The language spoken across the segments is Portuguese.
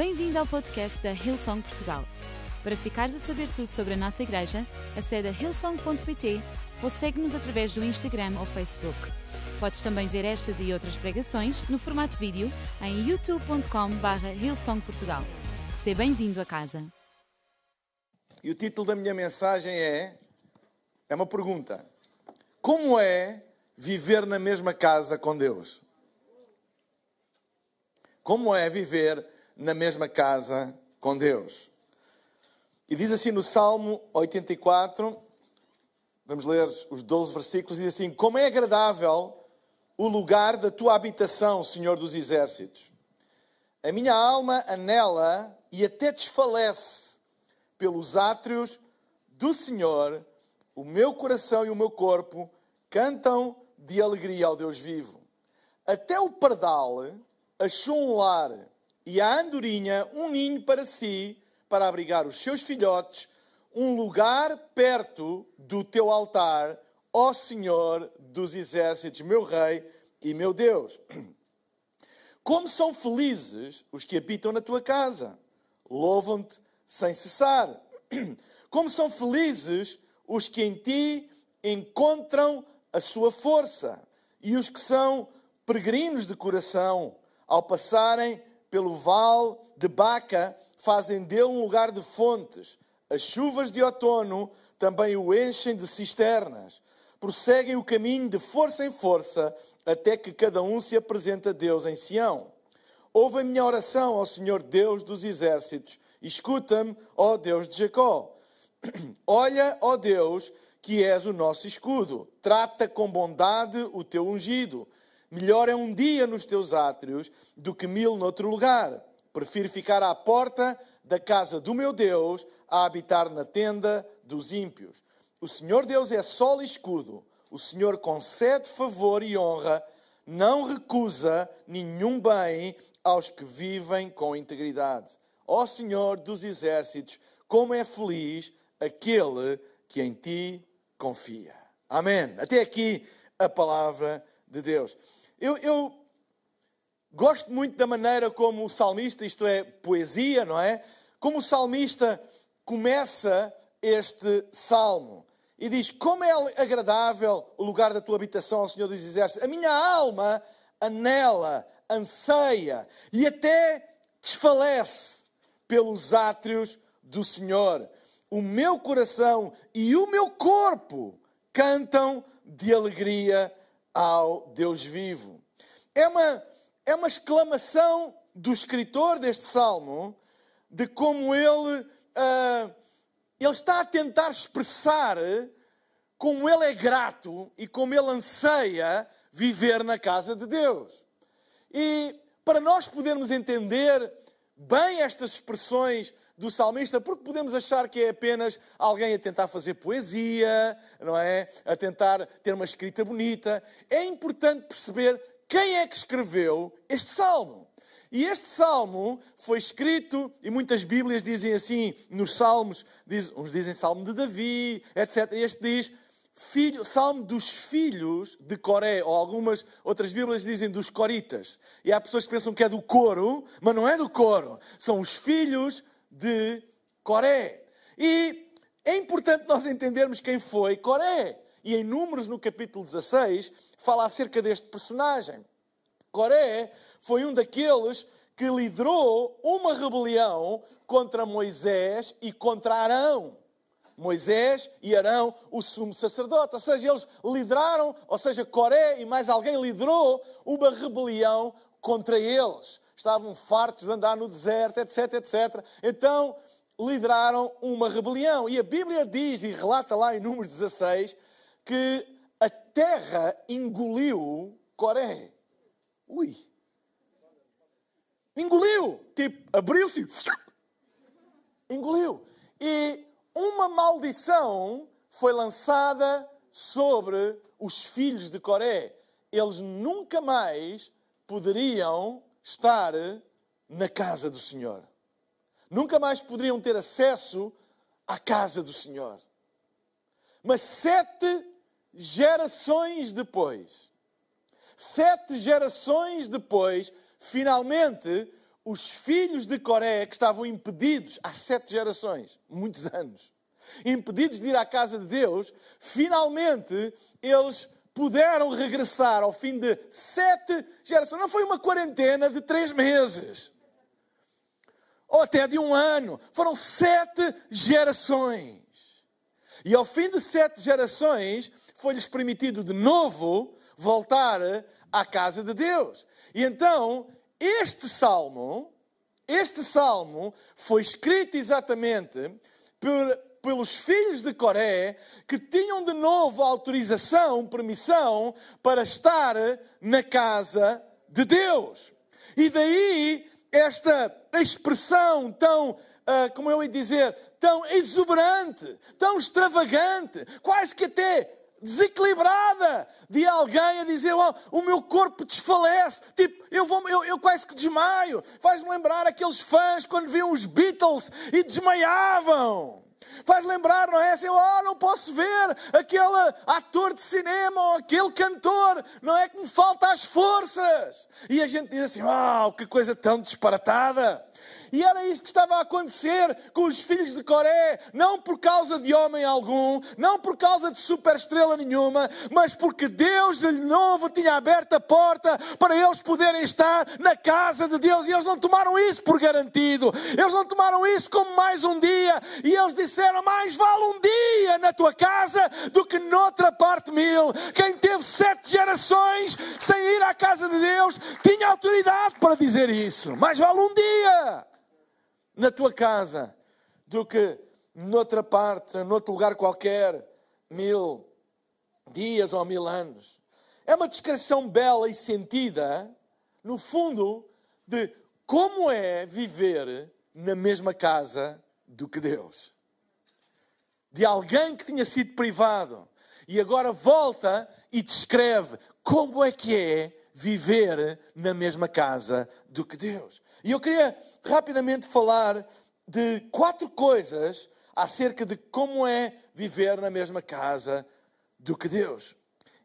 Bem-vindo ao podcast da Hillsong Portugal. Para ficares a saber tudo sobre a nossa igreja, acede a hillsong.pt ou segue-nos através do Instagram ou Facebook. Podes também ver estas e outras pregações no formato vídeo em youtube.com.br hillsongportugal. Seja bem-vindo a casa. E o título da minha mensagem é: é uma pergunta. Como é viver na mesma casa com Deus? Como é viver na mesma casa com Deus? E diz assim no Salmo 84, vamos ler os 12 versículos, diz assim: Como é agradável o lugar da tua habitação, Senhor dos exércitos. A minha alma anela e até desfalece pelos átrios do Senhor, o meu coração e o meu corpo cantam de alegria ao Deus vivo. Até o pardal achou um lar e a andorinha um ninho para si, para abrigar os seus filhotes, um lugar perto do teu altar, ó Senhor dos exércitos, meu Rei e meu Deus. Como são felizes os que habitam na tua casa, louvam-te sem cessar. Como são felizes os que em ti encontram a sua força e os que são peregrinos de coração, ao passarem pelo vale de Baca, fazem dele um lugar de fontes. As chuvas de outono também o enchem de cisternas. Prosseguem o caminho de força em força, até que cada um se apresente a Deus em Sião. Ouve a minha oração ao Senhor Deus dos exércitos. Escuta-me, ó Deus de Jacó. Olha, ó Deus, que és o nosso escudo. Trata com bondade o teu ungido. Melhor é um dia nos teus átrios do que mil noutro lugar. Prefiro ficar à porta da casa do meu Deus a habitar na tenda dos ímpios. O Senhor Deus é sol e escudo. O Senhor concede favor e honra, não recusa nenhum bem aos que vivem com integridade. Ó Senhor dos exércitos, como é feliz aquele que em ti confia. Amém. Até aqui a palavra de Deus. Eu, eu, gosto muito da maneira como o salmista, isto é, poesia, não é? Como o salmista começa este salmo e diz: Como é agradável o lugar da tua habitação, Senhor dos Exércitos. A minha alma anela, anseia e até desfalece pelos átrios do Senhor. O meu coração e o meu corpo cantam de alegria ao Deus vivo. É uma, é uma exclamação do escritor deste salmo de como ele, uh, ele está a tentar expressar como ele é grato e como ele anseia viver na casa de Deus. E para nós podermos entender bem estas expressões do salmista, porque podemos achar que é apenas alguém a tentar fazer poesia, não é? A tentar ter uma escrita bonita. É importante perceber quem é que escreveu este salmo. E este salmo foi escrito, e muitas Bíblias dizem assim, nos salmos, diz, uns dizem salmo de Davi, etc. Este diz filho, salmo dos filhos de Coré, ou algumas outras Bíblias dizem dos coritas. E há pessoas que pensam que é do coro, mas não é do coro. São os filhos de Coré. E é importante nós entendermos quem foi Coré. E em Números, no capítulo 16, fala acerca deste personagem. Coré foi um daqueles que liderou uma rebelião contra Moisés e contra Arão. Moisés e Arão, o sumo sacerdote. Ou seja, eles lideraram, ou seja, Coré e mais alguém liderou uma rebelião contra eles estavam fartos de andar no deserto, etc, etc. Então lideraram uma rebelião. E a Bíblia diz, e relata lá em Números 16, que a terra engoliu Coré. Ui! Engoliu! Tipo, abriu-se. Engoliu. E uma maldição foi lançada sobre os filhos de Coré. Eles nunca mais poderiam estar na casa do Senhor. Nunca mais poderiam ter acesso à casa do Senhor. Mas sete gerações depois, sete gerações depois, finalmente os filhos de Coré, que estavam impedidos há sete gerações, muitos anos, impedidos de ir à casa de Deus, finalmente eles puderam regressar ao fim de sete gerações. Não foi uma quarentena de três meses ou até de um ano. Foram sete gerações. E ao fim de sete gerações, foi-lhes permitido de novo voltar à casa de Deus. E então, este salmo, este salmo foi escrito exatamente por, pelos filhos de Coré que tinham de novo autorização, permissão para estar na casa de Deus. E daí esta expressão tão, uh, como eu ia dizer, tão exuberante, tão extravagante, quase que até desequilibrada de alguém a dizer oh, o meu corpo desfalece, tipo, eu, vou, eu, eu quase que desmaio. Faz-me lembrar aqueles fãs quando viam os Beatles e desmaiavam. Faz lembrar, não é? Assim, oh, não posso ver aquele ator de cinema ou aquele cantor, não é que me falta as forças. E a gente diz assim, oh, que coisa tão disparatada. E era isso que estava a acontecer com os filhos de Coré, não por causa de homem algum, não por causa de superestrela nenhuma, mas porque Deus de novo tinha aberto a porta para eles poderem estar na casa de Deus. E eles não tomaram isso por garantido, eles não tomaram isso como mais um dia, e eles disseram: mais vale um dia na tua casa do que noutra parte mil. Quem teve sete gerações sem ir à casa de Deus tinha autoridade para dizer isso. Mais vale um dia na tua casa do que noutra parte, noutro lugar qualquer, mil dias ou mil anos. É uma descrição bela e sentida, no fundo, de como é viver na mesma casa do que Deus. De alguém que tinha sido privado e agora volta e descreve como é que é viver na mesma casa do que Deus. E eu queria rapidamente falar de quatro coisas acerca de como é viver na mesma casa do que Deus.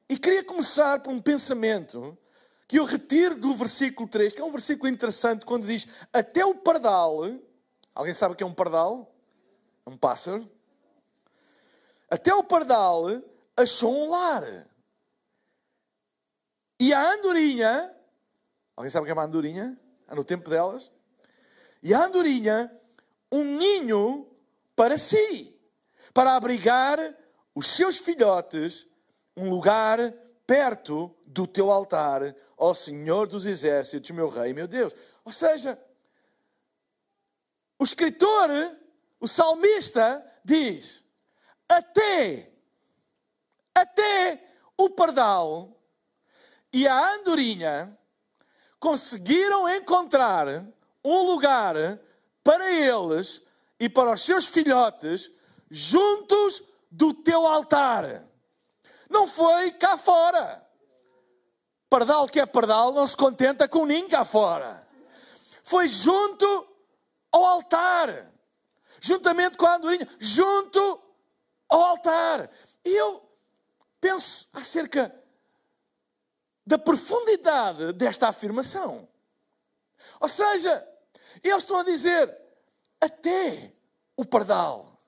E queria começar por um pensamento que eu retiro do versículo 3, que é um versículo interessante, quando diz: Até o pardal. Alguém sabe o que é um pardal? Um pássaro. Até o pardal achou um lar. E a andorinha. Alguém sabe o que é uma andorinha? no tempo delas, e a andorinha um ninho para si, para abrigar os seus filhotes, um lugar perto do teu altar, ó Senhor dos exércitos, meu Rei, meu Deus. Ou seja, o escritor, o salmista, diz: até, até o pardal e a andorinha conseguiram encontrar um lugar para eles e para os seus filhotes juntos do teu altar. Não foi cá fora. Pardal que é pardal não se contenta com ninguém cá fora. Foi junto ao altar. Juntamente com a andorinha. Junto ao altar. E eu penso acerca da profundidade desta afirmação. Ou seja, eles estão a dizer até o pardal,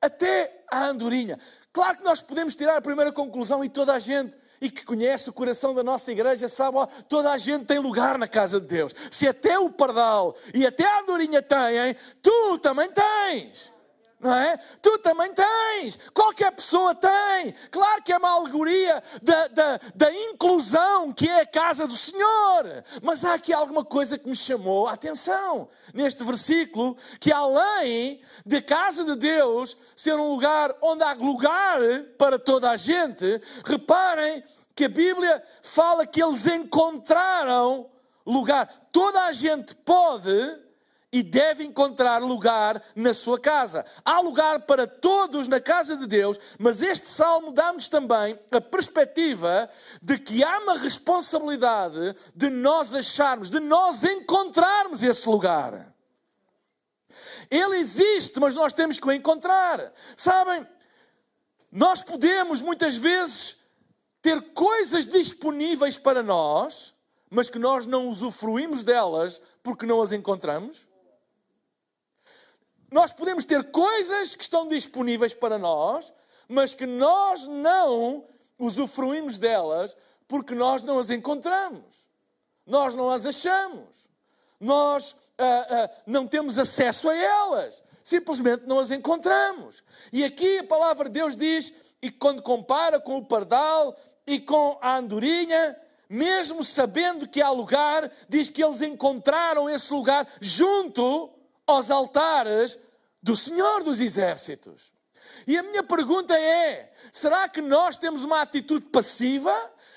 até a andorinha. Claro que nós podemos tirar a primeira conclusão e toda a gente e que conhece o coração da nossa igreja sabe, ó, toda a gente tem lugar na casa de Deus. Se até o pardal e até a andorinha têm, tu também tens não é? Tu também tens, qualquer pessoa tem. Claro que é uma alegoria da, da, da, inclusão que é a casa do Senhor. Mas há aqui alguma coisa que me chamou a atenção neste versículo: que além de casa de Deus ser um lugar onde há lugar para toda a gente, reparem que a Bíblia fala que eles encontraram lugar. Toda a gente pode e deve encontrar lugar na sua casa. Há lugar para todos na casa de Deus, mas este salmo dá-nos também a perspectiva de que há uma responsabilidade de nós acharmos, de nós encontrarmos esse lugar. Ele existe, mas nós temos que o encontrar. Sabem, nós podemos muitas vezes ter coisas disponíveis para nós, mas que nós não usufruímos delas porque não as encontramos? Nós podemos ter coisas que estão disponíveis para nós, mas que nós não usufruímos delas porque nós não as encontramos. Nós não as achamos. Nós ah, ah, não temos acesso a elas. Simplesmente não as encontramos. E aqui a palavra de Deus diz, e quando compara com o pardal e com a andorinha, mesmo sabendo que há lugar, diz que eles encontraram esse lugar junto aos altares do Senhor dos Exércitos. E a minha pergunta é: será que nós temos uma atitude passiva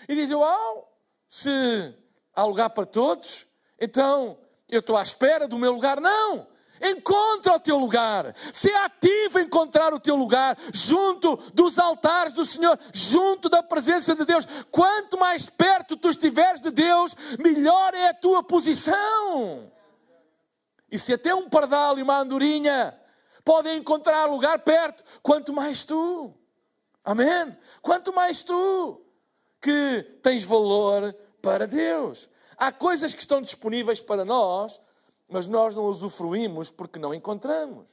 e dizem, oh, se há lugar para todos, então eu estou à espera do meu lugar? Não! Encontra o teu lugar. Se ativo em encontrar o teu lugar junto dos altares do Senhor, junto da presença de Deus. Quanto mais perto tu estiveres de Deus, melhor é a tua posição. E se até um pardal e uma andorinha podem encontrar lugar perto, quanto mais tu. Amém? Quanto mais tu que tens valor para Deus. Há coisas que estão disponíveis para nós mas nós não usufruímos porque não encontramos.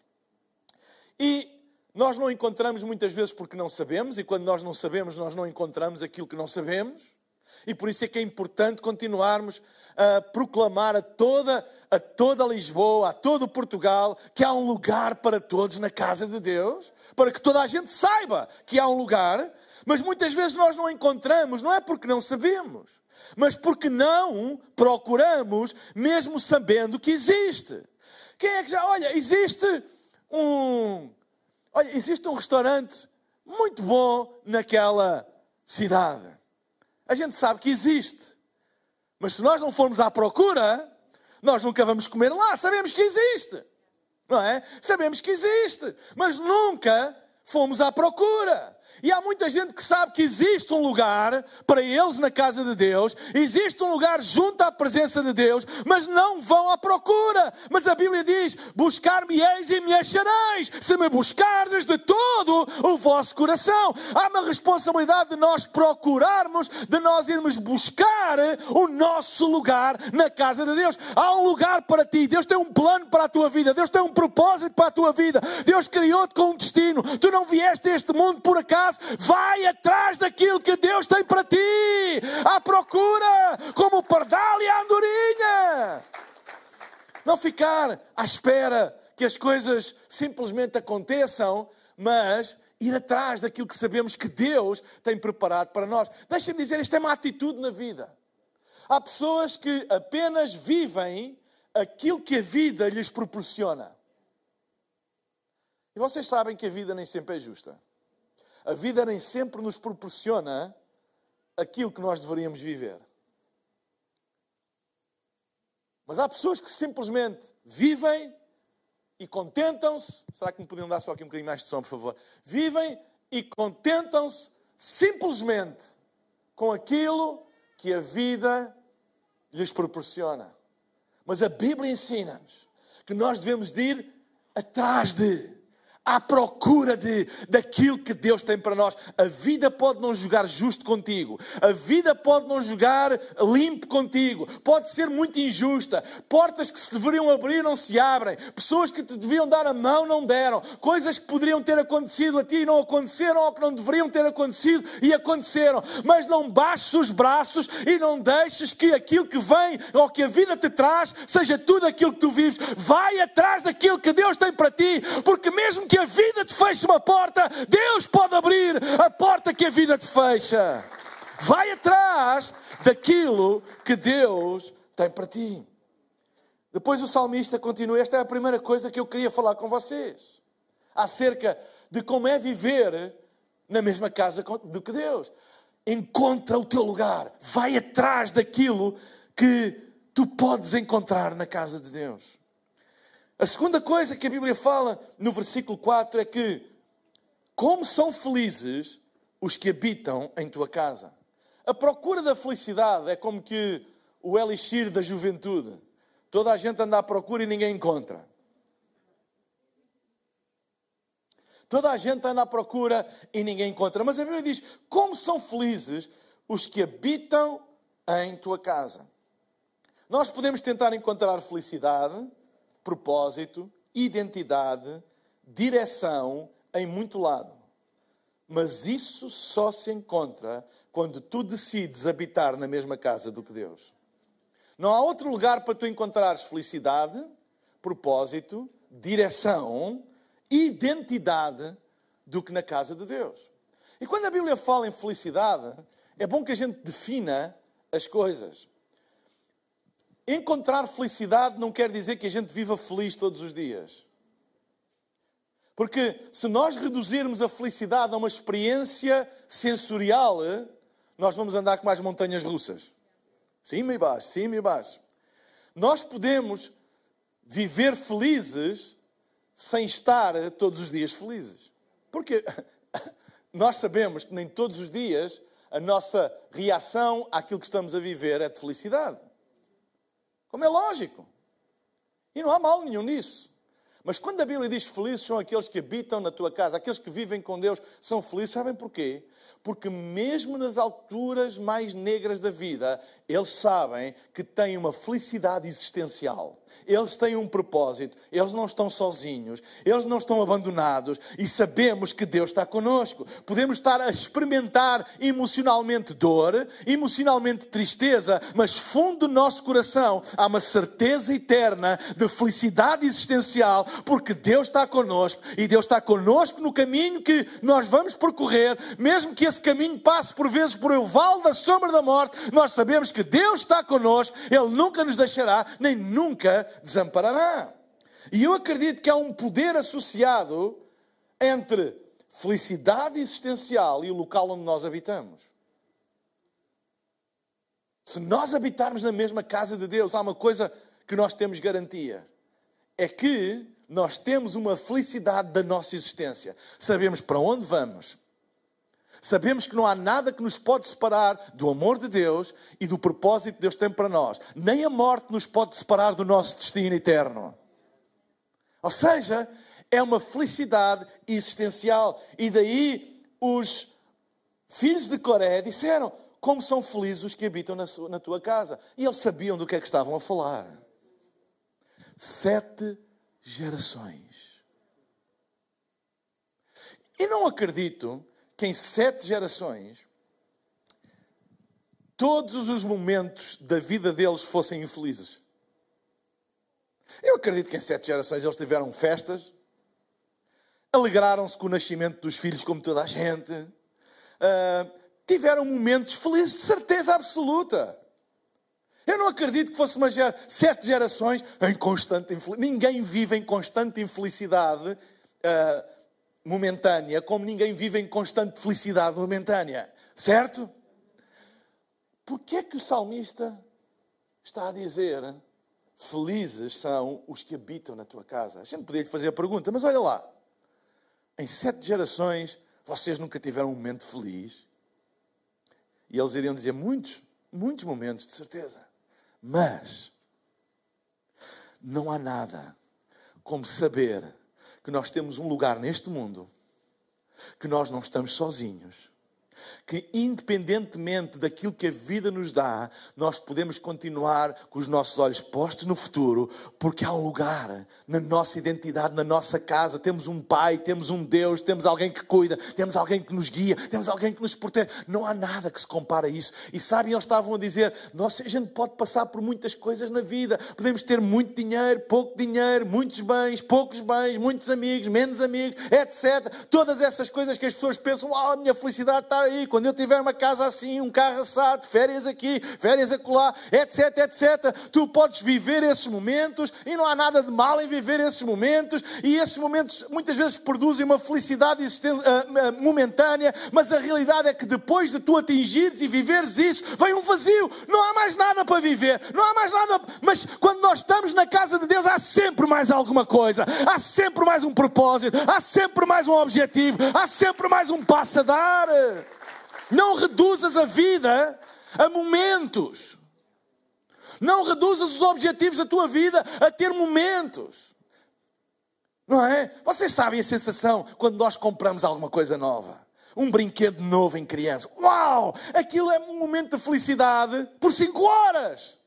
E nós não encontramos muitas vezes porque não sabemos, e quando nós não sabemos, nós não encontramos aquilo que não sabemos. E por isso é que é importante continuarmos a proclamar a toda, a toda Lisboa, a todo Portugal, que há um lugar para todos na casa de Deus, para que toda a gente saiba que há um lugar, mas muitas vezes nós não encontramos, não é porque não sabemos, mas porque não procuramos, mesmo sabendo que existe. Quem é que já. Olha, existe um. Olha, existe um restaurante muito bom naquela cidade. A gente sabe que existe. Mas se nós não formos à procura, nós nunca vamos comer lá. Sabemos que existe. Não é? Sabemos que existe. Mas nunca fomos à procura. E há muita gente que sabe que existe um lugar para eles na casa de Deus, existe um lugar junto à presença de Deus, mas não vão à procura. Mas a Bíblia diz: Buscar-me-eis e me achareis, se me buscardes de todo o vosso coração. Há uma responsabilidade de nós procurarmos, de nós irmos buscar o nosso lugar na casa de Deus. Há um lugar para ti, Deus tem um plano para a tua vida, Deus tem um propósito para a tua vida, Deus criou-te com um destino. Tu não vieste a este mundo por acaso vai atrás daquilo que Deus tem para ti, à procura, como o pardal e a andorinha. Não ficar à espera que as coisas simplesmente aconteçam, mas ir atrás daquilo que sabemos que Deus tem preparado para nós. Deixem-me dizer, isto é uma atitude na vida. Há pessoas que apenas vivem aquilo que a vida lhes proporciona. E vocês sabem que a vida nem sempre é justa. A vida nem sempre nos proporciona aquilo que nós deveríamos viver. Mas há pessoas que simplesmente vivem e contentam-se. Será que me podiam dar só aqui um bocadinho mais de som, por favor? Vivem e contentam-se simplesmente com aquilo que a vida lhes proporciona. Mas a Bíblia ensina-nos que nós devemos ir atrás de à procura de, daquilo que Deus tem para nós. A vida pode não jogar justo contigo, a vida pode não jogar limpo contigo, pode ser muito injusta. Portas que se deveriam abrir não se abrem, pessoas que te deviam dar a mão não deram, coisas que poderiam ter acontecido a ti e não aconteceram, ou que não deveriam ter acontecido e aconteceram. Mas não baixes os braços e não deixes que aquilo que vem ou que a vida te traz seja tudo aquilo que tu vives. Vai atrás daquilo que Deus tem para ti, porque mesmo que a vida te feche uma porta, Deus pode abrir a porta que a vida te fecha. Vai atrás daquilo que Deus tem para ti. Depois o salmista continua. Esta é a primeira coisa que eu queria falar com vocês. Acerca de como é viver na mesma casa do que Deus. Encontra o teu lugar. Vai atrás daquilo que tu podes encontrar na casa de Deus. A segunda coisa que a Bíblia fala no versículo 4 é que, como são felizes os que habitam em tua casa. A procura da felicidade é como que o elixir da juventude. Toda a gente anda à procura e ninguém encontra. Toda a gente anda à procura e ninguém encontra. Mas a Bíblia diz: como são felizes os que habitam em tua casa. Nós podemos tentar encontrar felicidade, propósito, identidade, direção em muito lado. Mas isso só se encontra quando tu decides habitar na mesma casa do que Deus. Não há outro lugar para tu encontrares felicidade, propósito, direção, identidade do que na casa de Deus. E quando a Bíblia fala em felicidade, é bom que a gente defina as coisas. Encontrar felicidade não quer dizer que a gente viva feliz todos os dias. Porque se nós reduzirmos a felicidade a uma experiência sensorial, nós vamos andar com mais montanhas russas. Cima e baixo, cima e baixo. Nós podemos viver felizes sem estar todos os dias felizes. Porque nós sabemos que nem todos os dias a nossa reação àquilo que estamos a viver é de felicidade. Como é lógico. E não há mal nenhum nisso. Mas quando a Bíblia diz felizes são aqueles que habitam na tua casa, aqueles que vivem com Deus, são felizes, sabem porquê? Porque mesmo nas alturas mais negras da vida, eles sabem que têm uma felicidade existencial. Eles têm um propósito, eles não estão sozinhos, eles não estão abandonados e sabemos que Deus está conosco. Podemos estar a experimentar emocionalmente dor, emocionalmente tristeza, mas fundo do nosso coração há uma certeza eterna de felicidade existencial, porque Deus está conosco e Deus está conosco no caminho que nós vamos percorrer, mesmo que esse caminho passe por vezes por o vale da sombra da morte, nós sabemos que Deus está conosco, Ele nunca nos deixará, nem nunca desamparará. E eu acredito que há um poder associado entre felicidade existencial e o local onde nós habitamos. Se nós habitarmos na mesma casa de Deus, há uma coisa que nós temos garantia: é que nós temos uma felicidade da nossa existência. Sabemos para onde vamos, Sabemos que não há nada que nos pode separar do amor de Deus e do propósito que Deus tem para nós. Nem a morte nos pode separar do nosso destino eterno. Ou seja, é uma felicidade existencial. E daí os filhos de Coré disseram: Como são felizes os que habitam na, sua, na tua casa. E eles sabiam do que é que estavam a falar. Sete gerações. E não acredito que em sete gerações todos os momentos da vida deles fossem infelizes. Eu acredito que em sete gerações eles tiveram festas, alegraram-se com o nascimento dos filhos, como toda a gente, uh, tiveram momentos felizes, de certeza absoluta. Eu não acredito que fosse uma ger sete gerações em constante infelicidade. Ninguém vive em constante infelicidade. Uh, momentânea, como ninguém vive em constante felicidade momentânea. Certo? Porquê é que o salmista está a dizer felizes são os que habitam na tua casa? A gente poderia lhe fazer a pergunta, mas olha lá. Em sete gerações, vocês nunca tiveram um momento feliz? E eles iriam dizer muitos, muitos momentos, de certeza. Mas não há nada como saber que nós temos um lugar neste mundo, que nós não estamos sozinhos que, independentemente daquilo que a vida nos dá, nós podemos continuar com os nossos olhos postos no futuro, porque há um lugar na nossa identidade, na nossa casa. Temos um Pai, temos um Deus, temos alguém que cuida, temos alguém que nos guia, temos alguém que nos protege. Não há nada que se compare a isso. E sabem, eles estavam a dizer: nós, a gente pode passar por muitas coisas na vida, podemos ter muito dinheiro, pouco dinheiro, muitos bens, poucos bens, muitos amigos, menos amigos, etc. Todas essas coisas que as pessoas pensam: oh, a minha felicidade está aí quando eu tiver uma casa assim, um carro assado, férias aqui, férias acolá, etc, etc, tu podes viver esses momentos e não há nada de mal em viver esses momentos e esses momentos muitas vezes produzem uma felicidade ah, ah, momentânea, mas a realidade é que depois de tu atingires e viveres isso, vem um vazio, não há mais nada para viver, não há mais nada, mas quando nós estamos na casa de Deus há sempre mais alguma coisa, há sempre mais um propósito, há sempre mais um objetivo, há sempre mais um passo a dar. Não reduzas a vida a momentos. Não reduzas os objetivos da tua vida a ter momentos. Não é? Vocês sabem a sensação quando nós compramos alguma coisa nova. Um brinquedo novo em criança. Uau! Aquilo é um momento de felicidade por cinco horas.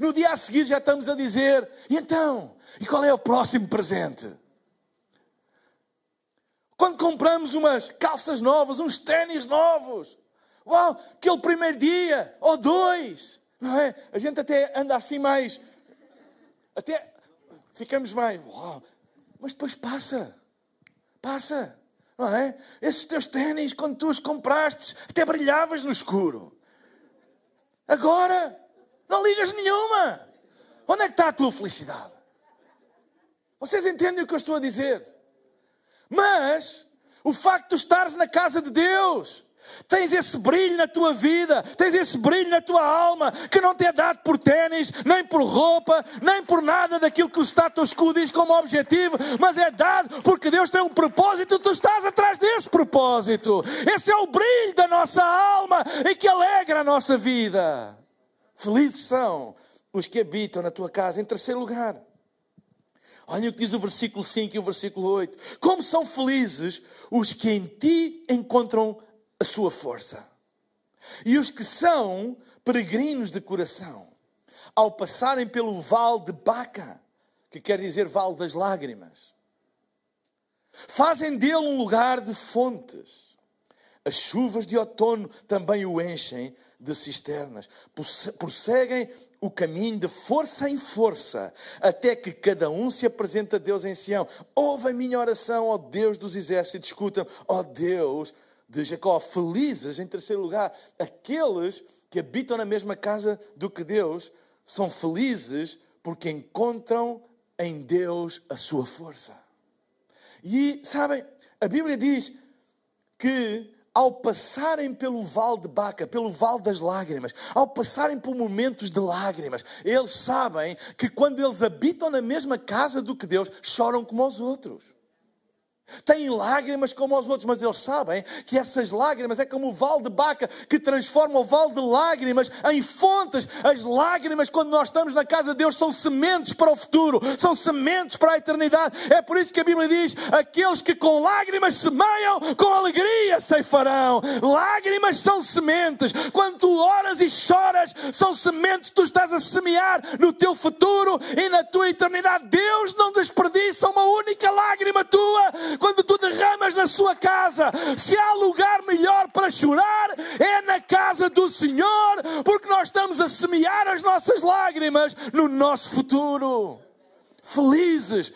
No dia a seguir já estamos a dizer: e então? E qual é o próximo presente? Quando compramos umas calças novas, uns ténis novos, uau, aquele primeiro dia, ou dois, não é? A gente até anda assim mais, até ficamos mais, uau, mas depois passa, passa, não é? Esses teus ténis, quando tu os compraste, até brilhavas no escuro. Agora, não ligas nenhuma. Onde é que está a tua felicidade? Vocês entendem o que eu estou a dizer? Mas o facto de estares na casa de Deus, Tens esse brilho na tua vida, tens esse brilho na tua alma, que não te é dado por ténis, nem por roupa, nem por nada daquilo que o status quo diz como objetivo, mas é dado porque Deus tem um propósito e tu estás atrás desse propósito. Esse é o brilho da nossa alma e que alegra a nossa vida. Felizes são os que habitam na tua casa. Em terceiro lugar, Olha o que diz o versículo 5 e o versículo 8. Como são felizes os que em ti encontram a sua força. E os que são peregrinos de coração, ao passarem pelo vale de Baca, que quer dizer vale das lágrimas, fazem dele um lugar de fontes. As chuvas de outono também o enchem de cisternas. Prosseguem o caminho de força em força, até que cada um se apresente a Deus em Sião. Ouve a minha oração, ó Deus dos exércitos, escuta, ó Deus de Jacó. Felizes, em terceiro lugar, aqueles que habitam na mesma casa do que Deus, são felizes porque encontram em Deus a sua força. E, sabem, a Bíblia diz que ao passarem pelo vale de Baca, pelo vale das lágrimas, ao passarem por momentos de lágrimas, eles sabem que quando eles habitam na mesma casa do que Deus, choram como os outros. Têm lágrimas como os outros, mas eles sabem que essas lágrimas é como o vale de Baca que transforma o vale de lágrimas em fontes. As lágrimas, quando nós estamos na casa de Deus, são sementes para o futuro, são sementes para a eternidade. É por isso que a Bíblia diz: aqueles que com lágrimas semeiam, com alegria ceifarão. Lágrimas são sementes. Quando tu oras e choras, são sementes que tu estás a semear no teu futuro e na tua eternidade. Deus não desperdiça uma única lágrima tua quando tu derramas na sua casa, se há lugar melhor para chorar, é na casa do Senhor, porque nós estamos a semear as nossas lágrimas no nosso futuro. Felizes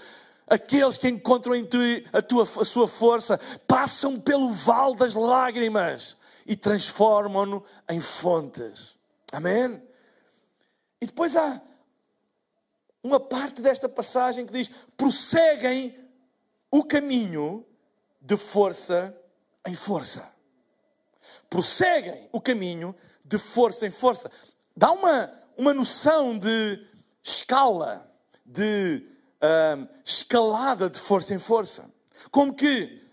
aqueles que encontram em ti a, tua, a sua força, passam pelo vale das lágrimas e transformam-no em fontes. Amém? E depois há uma parte desta passagem que diz: prosseguem o caminho de força em força. Prosseguem o caminho de força em força. Dá uma, uma noção de escala, de uh, escalada de força em força. Como que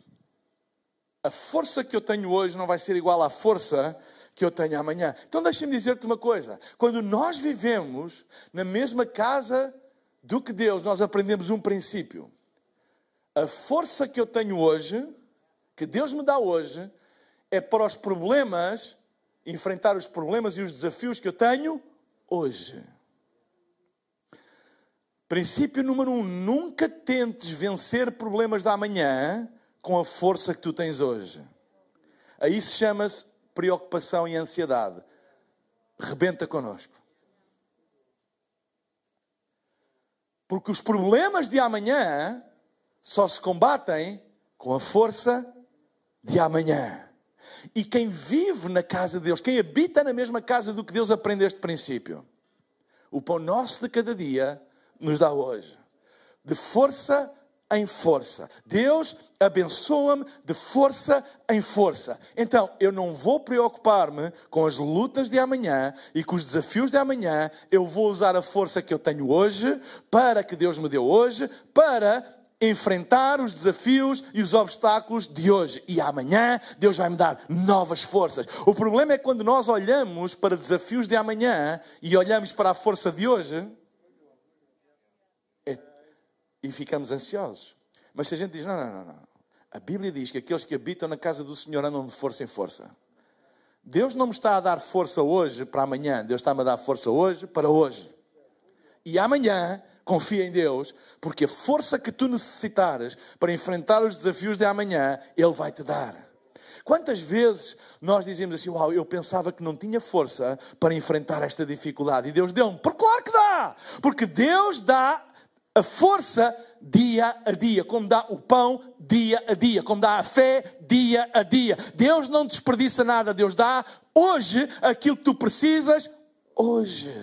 a força que eu tenho hoje não vai ser igual à força que eu tenho amanhã. Então deixa-me dizer-te uma coisa: quando nós vivemos na mesma casa do que Deus, nós aprendemos um princípio a força que eu tenho hoje, que Deus me dá hoje, é para os problemas, enfrentar os problemas e os desafios que eu tenho hoje. Princípio número um: nunca tentes vencer problemas da amanhã com a força que tu tens hoje. Aí se chama-se preocupação e ansiedade. Rebenta connosco. Porque os problemas de amanhã só se combatem com a força de amanhã. E quem vive na casa de Deus, quem habita na mesma casa do que Deus aprende este princípio, o pão nosso de cada dia nos dá hoje. De força em força. Deus abençoa-me de força em força. Então, eu não vou preocupar-me com as lutas de amanhã e com os desafios de amanhã. Eu vou usar a força que eu tenho hoje, para que Deus me deu hoje, para enfrentar os desafios e os obstáculos de hoje. E amanhã Deus vai me dar novas forças. O problema é quando nós olhamos para desafios de amanhã e olhamos para a força de hoje é, e ficamos ansiosos. Mas se a gente diz: não, não, não, não. A Bíblia diz que aqueles que habitam na casa do Senhor andam de força em força. Deus não me está a dar força hoje para amanhã, Deus está-me a dar força hoje para hoje. e amanhã, confia em Deus, porque a força que tu necessitares para enfrentar os desafios de amanhã, Ele vai te dar. Quantas vezes nós dizemos assim, uau, eu pensava que não tinha força para enfrentar esta dificuldade e Deus deu-me? Porque claro que dá! Porque Deus dá a força dia a dia, como dá o pão dia a dia, como dá a fé dia a dia. Deus não desperdiça nada, Deus dá hoje aquilo que tu precisas hoje.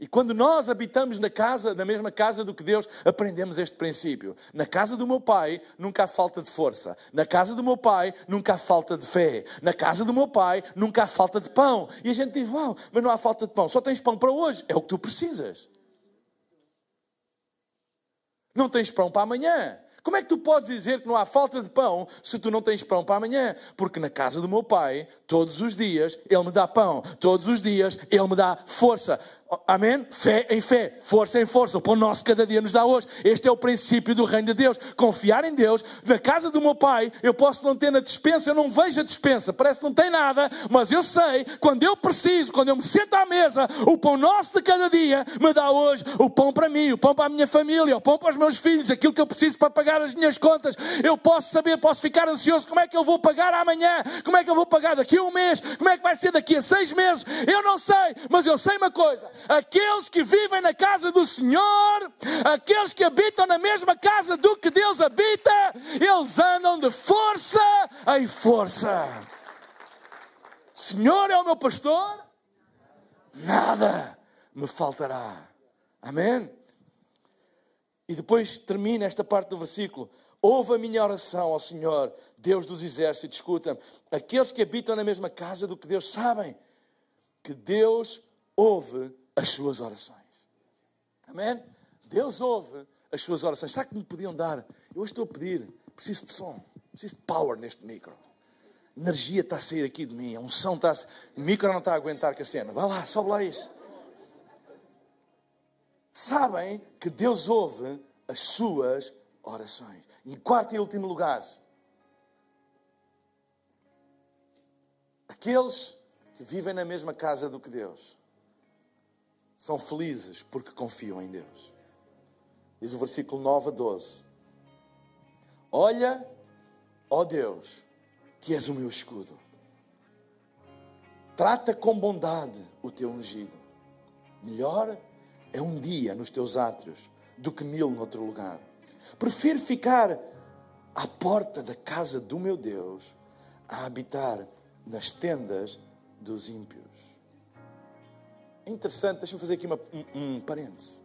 E quando nós habitamos na casa, na mesma casa do que Deus, aprendemos este princípio. Na casa do meu pai nunca há falta de força. Na casa do meu pai nunca há falta de fé. Na casa do meu pai nunca há falta de pão. E a gente diz: Uau, mas não há falta de pão, só tens pão para hoje. É o que tu precisas. Não tens pão para amanhã. Como é que tu podes dizer que não há falta de pão se tu não tens pão para amanhã? Porque na casa do meu pai, todos os dias, ele me dá pão. Todos os dias, ele me dá força. Amém? Fé em fé, força em força. O pão nosso cada dia nos dá hoje. Este é o princípio do reino de Deus. Confiar em Deus. Na casa do meu pai, eu posso não ter na dispensa, eu não vejo a dispensa, parece que não tem nada, mas eu sei, quando eu preciso, quando eu me sento à mesa, o pão nosso de cada dia me dá hoje o pão para mim, o pão para a minha família, o pão para os meus filhos, aquilo que eu preciso para pagar as minhas contas. Eu posso saber, posso ficar ansioso como é que eu vou pagar amanhã, como é que eu vou pagar daqui a um mês, como é que vai ser daqui a seis meses. Eu não sei, mas eu sei uma coisa aqueles que vivem na casa do Senhor, aqueles que habitam na mesma casa do que Deus habita, eles andam de força em força. Senhor é o meu pastor, nada me faltará. Amém? E depois termina esta parte do versículo. Ouve a minha oração ao Senhor, Deus dos exércitos, escuta-me. Aqueles que habitam na mesma casa do que Deus sabem que Deus ouve as suas orações. Amém? Deus ouve as suas orações. Será que me podiam dar? Eu hoje estou a pedir, preciso de som, preciso de power neste micro. Energia está a sair aqui de mim, a unção está a... O micro não está a aguentar com a cena. Vá lá, sobe lá isso. Sabem que Deus ouve as suas orações. Em quarto e último lugar, aqueles que vivem na mesma casa do que Deus são felizes porque confiam em Deus. Diz o versículo 9 a 12: Olha, ó Deus, que és o meu escudo. Trata com bondade o teu ungido. Melhor é um dia nos teus átrios do que mil noutro lugar. Prefiro ficar à porta da casa do meu Deus a habitar nas tendas dos ímpios. É interessante, deixa-me fazer aqui uma, um, um parêntese.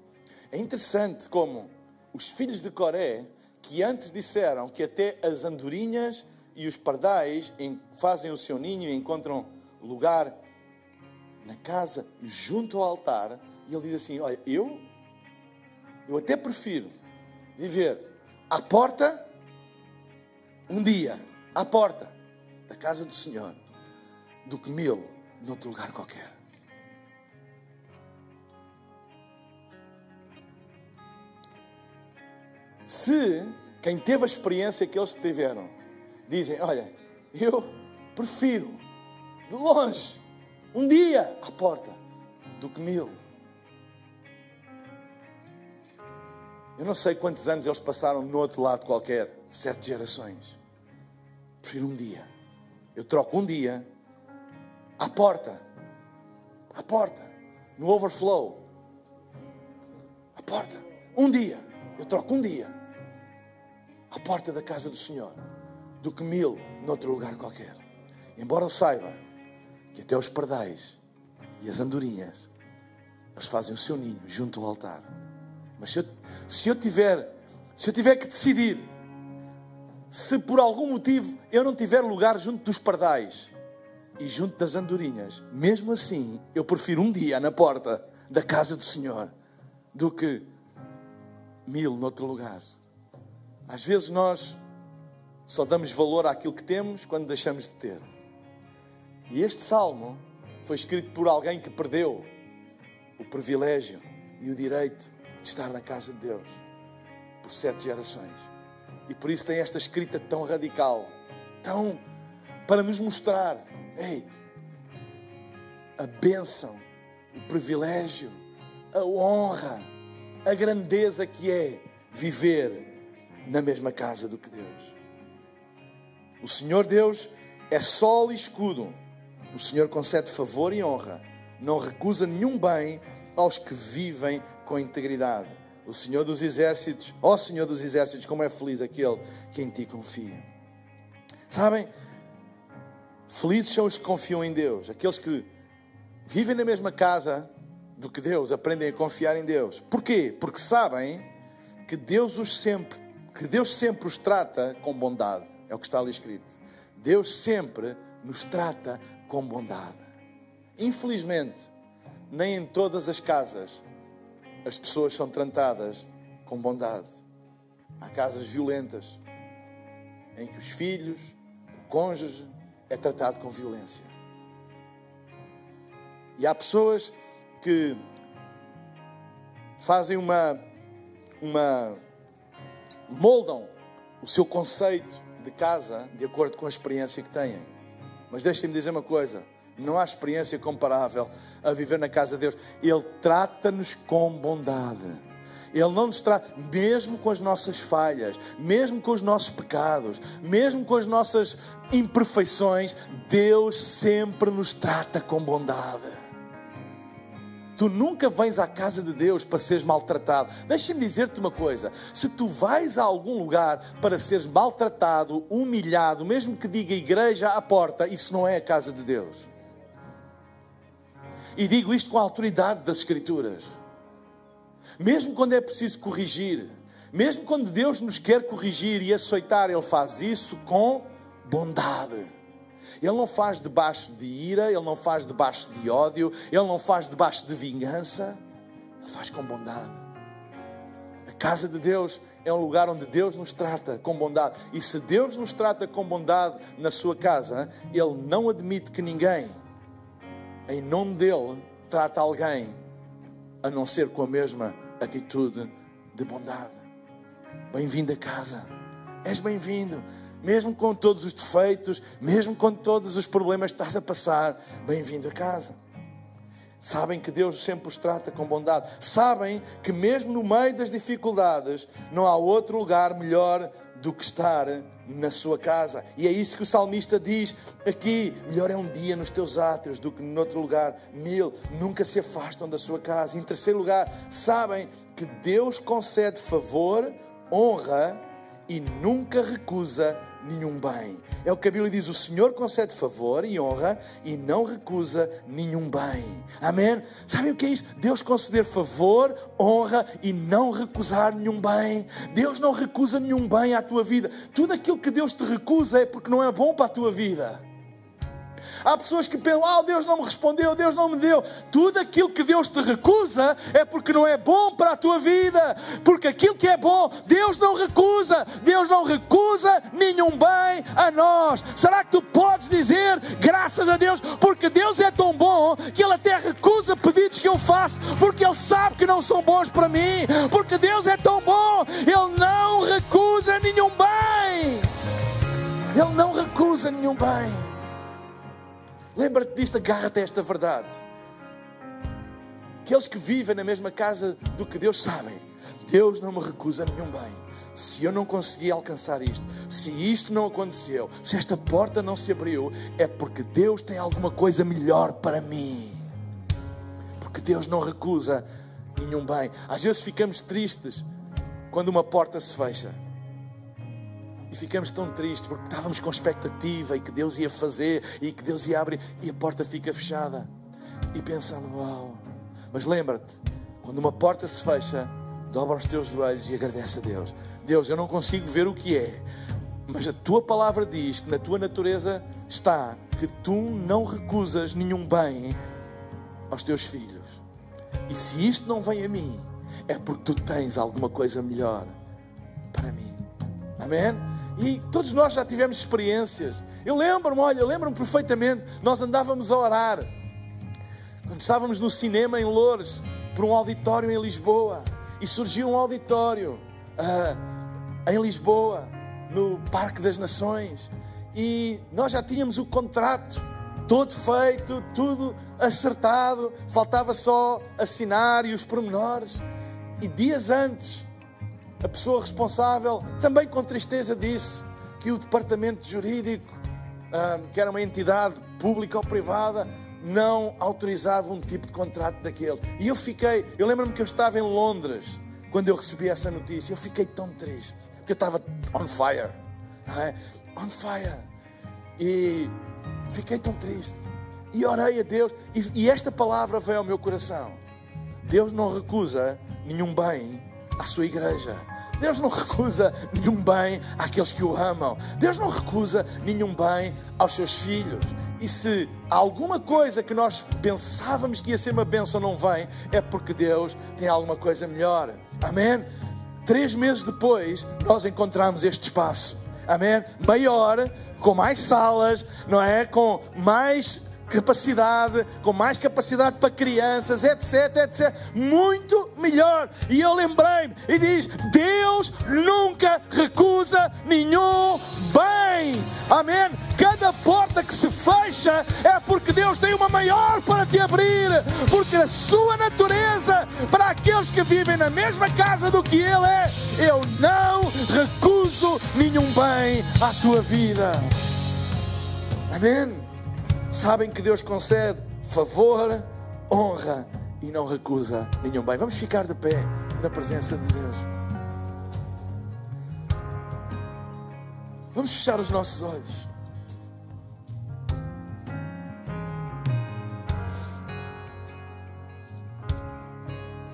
É interessante como os filhos de Coré, que antes disseram que até as andorinhas e os pardais fazem o seu ninho e encontram lugar na casa junto ao altar, e ele diz assim: Olha, eu, eu até prefiro viver à porta, um dia, à porta da casa do Senhor, do que mil noutro lugar qualquer. Se quem teve a experiência que eles tiveram dizem: Olha, eu prefiro de longe, um dia à porta, do que mil. Eu não sei quantos anos eles passaram no outro lado qualquer, sete gerações. Prefiro um dia. Eu troco um dia à porta, à porta, no overflow, à porta, um dia. Eu troco um dia à porta da casa do Senhor do que mil noutro lugar qualquer. Embora eu saiba que até os pardais e as andorinhas eles fazem o seu ninho junto ao altar. Mas se eu, se eu tiver se eu tiver que decidir se por algum motivo eu não tiver lugar junto dos pardais e junto das andorinhas, mesmo assim eu prefiro um dia na porta da casa do Senhor do que mil noutro lugar. Às vezes nós só damos valor àquilo que temos quando deixamos de ter. E este salmo foi escrito por alguém que perdeu o privilégio e o direito de estar na casa de Deus por sete gerações. E por isso tem esta escrita tão radical, tão para nos mostrar, ei, a bênção, o privilégio a honra, a grandeza que é viver na mesma casa do que Deus. O Senhor Deus é sol e escudo. O Senhor concede favor e honra. Não recusa nenhum bem aos que vivem com integridade. O Senhor dos Exércitos, ó Senhor dos Exércitos, como é feliz aquele que em ti confia. Sabem? Felizes são os que confiam em Deus, aqueles que vivem na mesma casa do que Deus, aprendem a confiar em Deus. Porquê? Porque sabem que Deus os sempre, que Deus sempre os trata com bondade. É o que está ali escrito. Deus sempre nos trata com bondade. Infelizmente, nem em todas as casas as pessoas são tratadas com bondade. Há casas violentas em que os filhos, o cônjuge, é tratado com violência. E há pessoas que fazem uma, uma moldam o seu conceito de casa de acordo com a experiência que têm. Mas deixem-me dizer uma coisa: não há experiência comparável a viver na casa de Deus. Ele trata-nos com bondade. Ele não nos trata, mesmo com as nossas falhas, mesmo com os nossos pecados, mesmo com as nossas imperfeições, Deus sempre nos trata com bondade. Tu nunca vens à casa de Deus para seres maltratado. Deixa-me dizer-te uma coisa: se tu vais a algum lugar para seres maltratado, humilhado, mesmo que diga igreja à porta, isso não é a casa de Deus. E digo isto com a autoridade das Escrituras. Mesmo quando é preciso corrigir, mesmo quando Deus nos quer corrigir e aceitar, Ele faz isso com bondade. Ele não faz debaixo de ira, ele não faz debaixo de ódio, ele não faz debaixo de vingança, ele faz com bondade. A casa de Deus é um lugar onde Deus nos trata com bondade. E se Deus nos trata com bondade na sua casa, ele não admite que ninguém, em nome dele, trata alguém a não ser com a mesma atitude de bondade. Bem-vindo a casa. És bem-vindo mesmo com todos os defeitos, mesmo com todos os problemas que estás a passar, bem-vindo a casa. Sabem que Deus sempre os trata com bondade. Sabem que, mesmo no meio das dificuldades, não há outro lugar melhor do que estar na sua casa. E é isso que o salmista diz aqui: melhor é um dia nos teus átrios do que noutro lugar. Mil nunca se afastam da sua casa. Em terceiro lugar, sabem que Deus concede favor, honra e nunca recusa nenhum bem. É o que a Bíblia diz: o Senhor concede favor e honra e não recusa nenhum bem. Amém? Sabem o que é isso? Deus conceder favor, honra e não recusar nenhum bem. Deus não recusa nenhum bem à tua vida. Tudo aquilo que Deus te recusa é porque não é bom para a tua vida. Há pessoas que pensam, ah, Deus não me respondeu, Deus não me deu. Tudo aquilo que Deus te recusa é porque não é bom para a tua vida. Porque aquilo que é bom, Deus não recusa. Deus não recusa nenhum bem a nós. Será que tu podes dizer, graças a Deus, porque Deus é tão bom que Ele até recusa pedidos que eu faço, porque Ele sabe que não são bons para mim. Porque Deus é tão bom, Ele não recusa nenhum bem. Ele não recusa nenhum bem. Lembra-te disto, agarra-te a esta verdade. Aqueles que vivem na mesma casa do que Deus sabem, Deus não me recusa nenhum bem. Se eu não consegui alcançar isto, se isto não aconteceu, se esta porta não se abriu, é porque Deus tem alguma coisa melhor para mim. Porque Deus não recusa nenhum bem. Às vezes ficamos tristes quando uma porta se fecha e ficamos tão tristes porque estávamos com expectativa e que Deus ia fazer e que Deus ia abrir e a porta fica fechada. E pensamos, uau. Mas lembra-te, quando uma porta se fecha, dobra os teus joelhos e agradece a Deus. Deus, eu não consigo ver o que é, mas a tua palavra diz que na tua natureza está que tu não recusas nenhum bem aos teus filhos. E se isto não vem a mim, é porque tu tens alguma coisa melhor para mim. Amém? E todos nós já tivemos experiências. Eu lembro-me, olha, eu lembro-me perfeitamente. Nós andávamos a orar. Quando estávamos no cinema em Lourdes, por um auditório em Lisboa. E surgiu um auditório uh, em Lisboa, no Parque das Nações. E nós já tínhamos o contrato todo feito, tudo acertado, faltava só assinar e os pormenores. E dias antes, a pessoa responsável, também com tristeza, disse que o departamento jurídico, ah, que era uma entidade pública ou privada, não autorizava um tipo de contrato daquele. E eu fiquei, eu lembro-me que eu estava em Londres quando eu recebi essa notícia. Eu fiquei tão triste, porque eu estava on fire, é? on fire. E fiquei tão triste. E orei a Deus, e, e esta palavra veio ao meu coração. Deus não recusa nenhum bem à sua igreja. Deus não recusa nenhum bem àqueles que o amam. Deus não recusa nenhum bem aos seus filhos. E se alguma coisa que nós pensávamos que ia ser uma bênção não vem, é porque Deus tem alguma coisa melhor. Amém? Três meses depois, nós encontramos este espaço. Amém? Maior, com mais salas, não é? Com mais capacidade, com mais capacidade para crianças, etc, etc. Muito melhor. E eu lembrei-me e diz: Deus nunca recusa nenhum bem. Amém? Cada porta que se fecha é porque Deus tem uma maior para te abrir, porque a sua natureza para aqueles que vivem na mesma casa do que Ele é, eu não recuso nenhum bem à tua vida. Amém? Sabem que Deus concede favor, honra e não recusa nenhum bem. Vamos ficar de pé na presença de Deus. Vamos fechar os nossos olhos.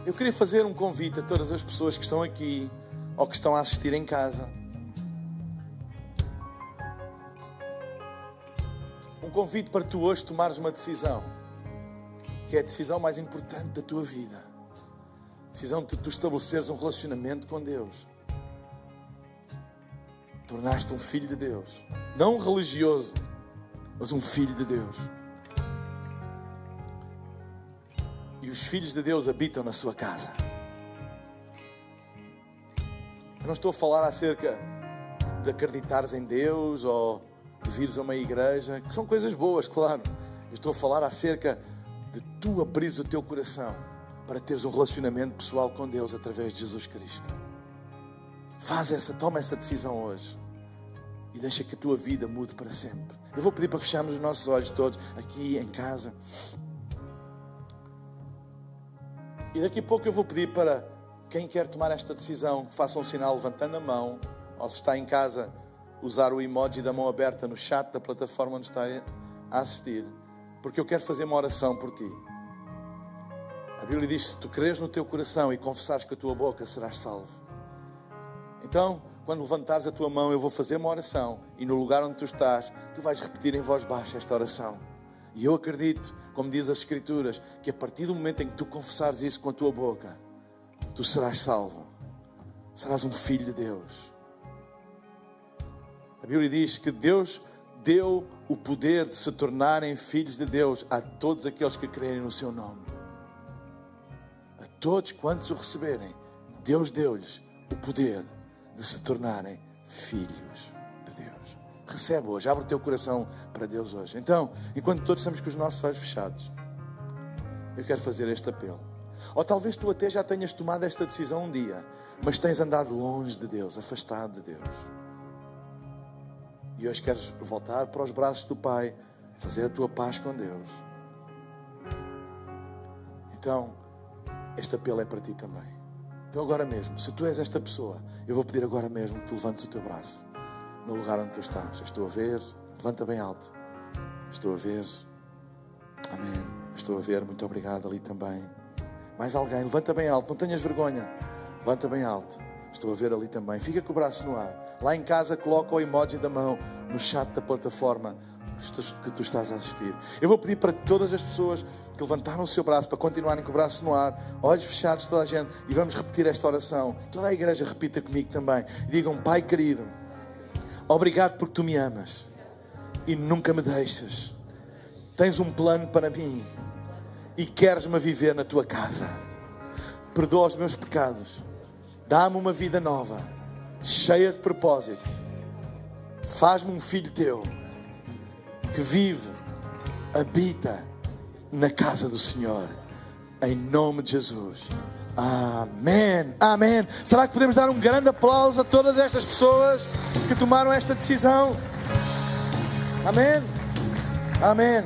Eu queria fazer um convite a todas as pessoas que estão aqui ou que estão a assistir em casa. Um convite para tu hoje tomares uma decisão, que é a decisão mais importante da tua vida. Decisão de tu estabeleceres um relacionamento com Deus. Tornaste um filho de Deus. Não religioso, mas um filho de Deus. E os filhos de Deus habitam na sua casa. Eu não estou a falar acerca de acreditares em Deus ou de vires a uma igreja, que são coisas boas, claro. Estou a falar acerca de tu abrires o teu coração para teres um relacionamento pessoal com Deus através de Jesus Cristo. Faz essa, toma essa decisão hoje e deixa que a tua vida mude para sempre. Eu vou pedir para fecharmos os nossos olhos todos aqui em casa. E daqui a pouco eu vou pedir para quem quer tomar esta decisão que faça um sinal levantando a mão, ou se está em casa usar o emoji da mão aberta no chat da plataforma onde está a assistir, porque eu quero fazer uma oração por ti. A Bíblia diz: se tu creres no teu coração e confessares com a tua boca, serás salvo. Então, quando levantares a tua mão, eu vou fazer uma oração e no lugar onde tu estás, tu vais repetir em voz baixa esta oração. E eu acredito, como diz as Escrituras, que a partir do momento em que tu confessares isso com a tua boca, tu serás salvo. Serás um filho de Deus. Bíblia diz que Deus deu o poder de se tornarem filhos de Deus a todos aqueles que crerem no seu nome. A todos quantos o receberem, Deus deu-lhes o poder de se tornarem filhos de Deus. Recebe hoje, abre o teu coração para Deus hoje. Então, enquanto todos estamos com os nossos olhos fechados, eu quero fazer este apelo. Ou talvez tu até já tenhas tomado esta decisão um dia, mas tens andado longe de Deus, afastado de Deus. E hoje queres voltar para os braços do Pai, fazer a tua paz com Deus. Então, este apelo é para ti também. Então, agora mesmo, se tu és esta pessoa, eu vou pedir agora mesmo que tu levantes o teu braço no lugar onde tu estás. Estou a ver, levanta bem alto. Estou a ver. Amém. Estou a ver, muito obrigado ali também. Mais alguém, levanta bem alto, não tenhas vergonha. Levanta bem alto. Estou a ver ali também. Fica com o braço no ar. Lá em casa, coloca o emoji da mão no chat da plataforma que tu estás a assistir. Eu vou pedir para todas as pessoas que levantaram o seu braço, para continuarem com o braço no ar, olhos fechados, toda a gente, e vamos repetir esta oração. Toda a igreja repita comigo também. Digam: Pai querido, obrigado porque tu me amas e nunca me deixas. Tens um plano para mim e queres-me viver na tua casa. Perdoa os meus pecados Dá-me uma vida nova, cheia de propósito. Faz-me um filho teu que vive habita na casa do Senhor. Em nome de Jesus. Amém. Amém. Será que podemos dar um grande aplauso a todas estas pessoas que tomaram esta decisão? Amém. Amém.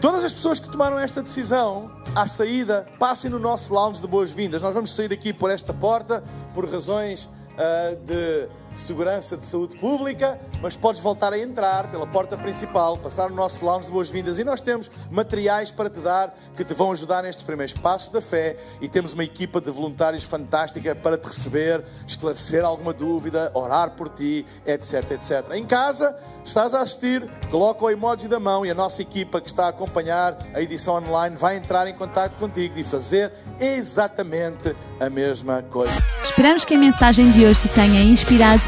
Todas as pessoas que tomaram esta decisão, à saída, passem no nosso lounge de boas-vindas. Nós vamos sair aqui por esta porta por razões uh, de segurança de saúde pública, mas podes voltar a entrar pela porta principal, passar no nosso lounge de boas-vindas e nós temos materiais para te dar que te vão ajudar nestes primeiros passos da fé e temos uma equipa de voluntários fantástica para te receber, esclarecer alguma dúvida, orar por ti, etc, etc. Em casa, estás a assistir, coloca o emoji da mão e a nossa equipa que está a acompanhar a edição online vai entrar em contato contigo e fazer exatamente a mesma coisa. Esperamos que a mensagem de hoje te tenha inspirado